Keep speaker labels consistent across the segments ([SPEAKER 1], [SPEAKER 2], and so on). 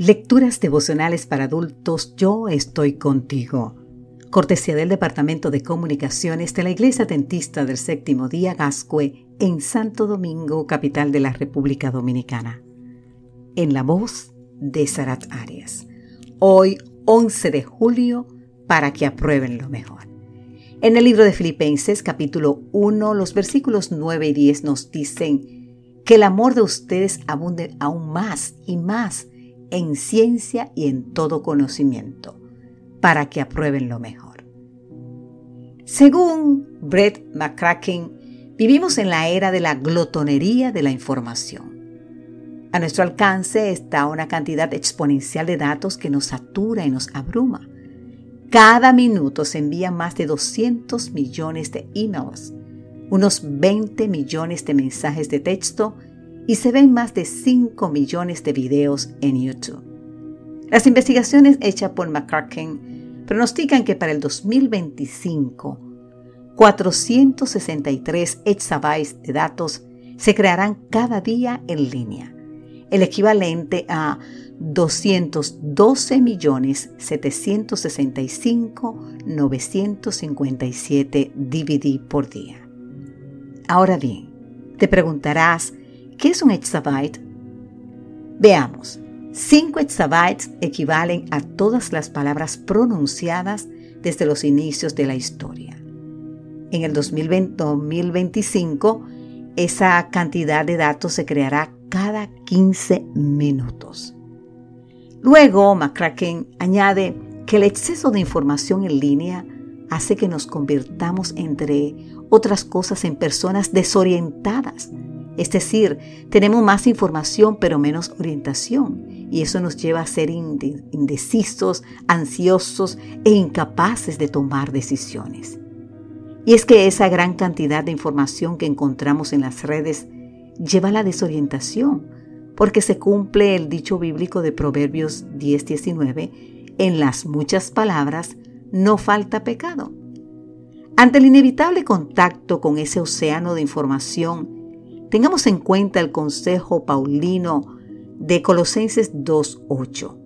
[SPEAKER 1] Lecturas devocionales para adultos, yo estoy contigo. Cortesía del Departamento de Comunicaciones de la Iglesia Dentista del Séptimo Día Gascue en Santo Domingo, capital de la República Dominicana. En la voz de Sarat Arias. Hoy, 11 de julio, para que aprueben lo mejor. En el libro de Filipenses capítulo 1, los versículos 9 y 10 nos dicen que el amor de ustedes abunde aún más y más en ciencia y en todo conocimiento, para que aprueben lo mejor. Según Brett McCracken, vivimos en la era de la glotonería de la información. A nuestro alcance está una cantidad exponencial de datos que nos satura y nos abruma. Cada minuto se envían más de 200 millones de emails, unos 20 millones de mensajes de texto y se ven más de 5 millones de videos en YouTube. Las investigaciones hechas por McCracken pronostican que para el 2025, 463 exabytes de datos se crearán cada día en línea, el equivalente a 212.765.957 DVD por día. Ahora bien, te preguntarás, ¿Qué es un exabyte? Veamos. 5 exabytes equivalen a todas las palabras pronunciadas desde los inicios de la historia. En el 2025, esa cantidad de datos se creará cada 15 minutos. Luego, McCracken añade que el exceso de información en línea hace que nos convirtamos, entre otras cosas, en personas desorientadas es decir, tenemos más información pero menos orientación y eso nos lleva a ser indecisos, ansiosos e incapaces de tomar decisiones. Y es que esa gran cantidad de información que encontramos en las redes lleva a la desorientación, porque se cumple el dicho bíblico de Proverbios 10:19, en las muchas palabras no falta pecado. Ante el inevitable contacto con ese océano de información, Tengamos en cuenta el consejo paulino de Colosenses 2.8.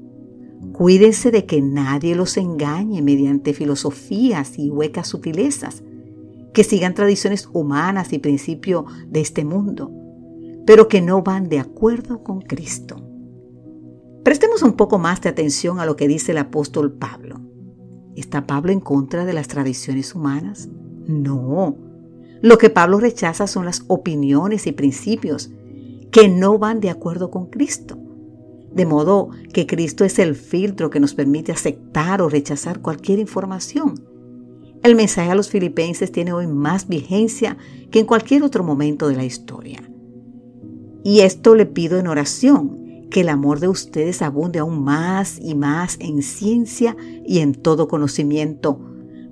[SPEAKER 1] Cuídense de que nadie los engañe mediante filosofías y huecas sutilezas, que sigan tradiciones humanas y principios de este mundo, pero que no van de acuerdo con Cristo. Prestemos un poco más de atención a lo que dice el apóstol Pablo. ¿Está Pablo en contra de las tradiciones humanas? No. Lo que Pablo rechaza son las opiniones y principios que no van de acuerdo con Cristo. De modo que Cristo es el filtro que nos permite aceptar o rechazar cualquier información. El mensaje a los filipenses tiene hoy más vigencia que en cualquier otro momento de la historia. Y esto le pido en oración, que el amor de ustedes abunde aún más y más en ciencia y en todo conocimiento,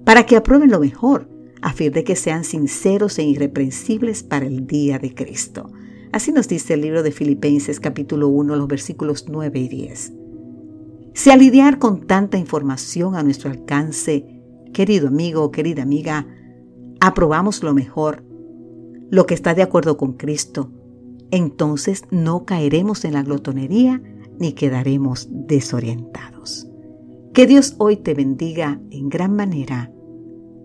[SPEAKER 1] para que aprueben lo mejor a fin de que sean sinceros e irreprensibles para el día de Cristo. Así nos dice el libro de Filipenses capítulo 1, los versículos 9 y 10. Si al lidiar con tanta información a nuestro alcance, querido amigo o querida amiga, aprobamos lo mejor, lo que está de acuerdo con Cristo, entonces no caeremos en la glotonería ni quedaremos desorientados. Que Dios hoy te bendiga en gran manera.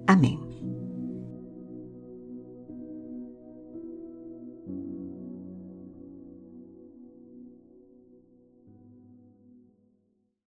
[SPEAKER 1] Amén.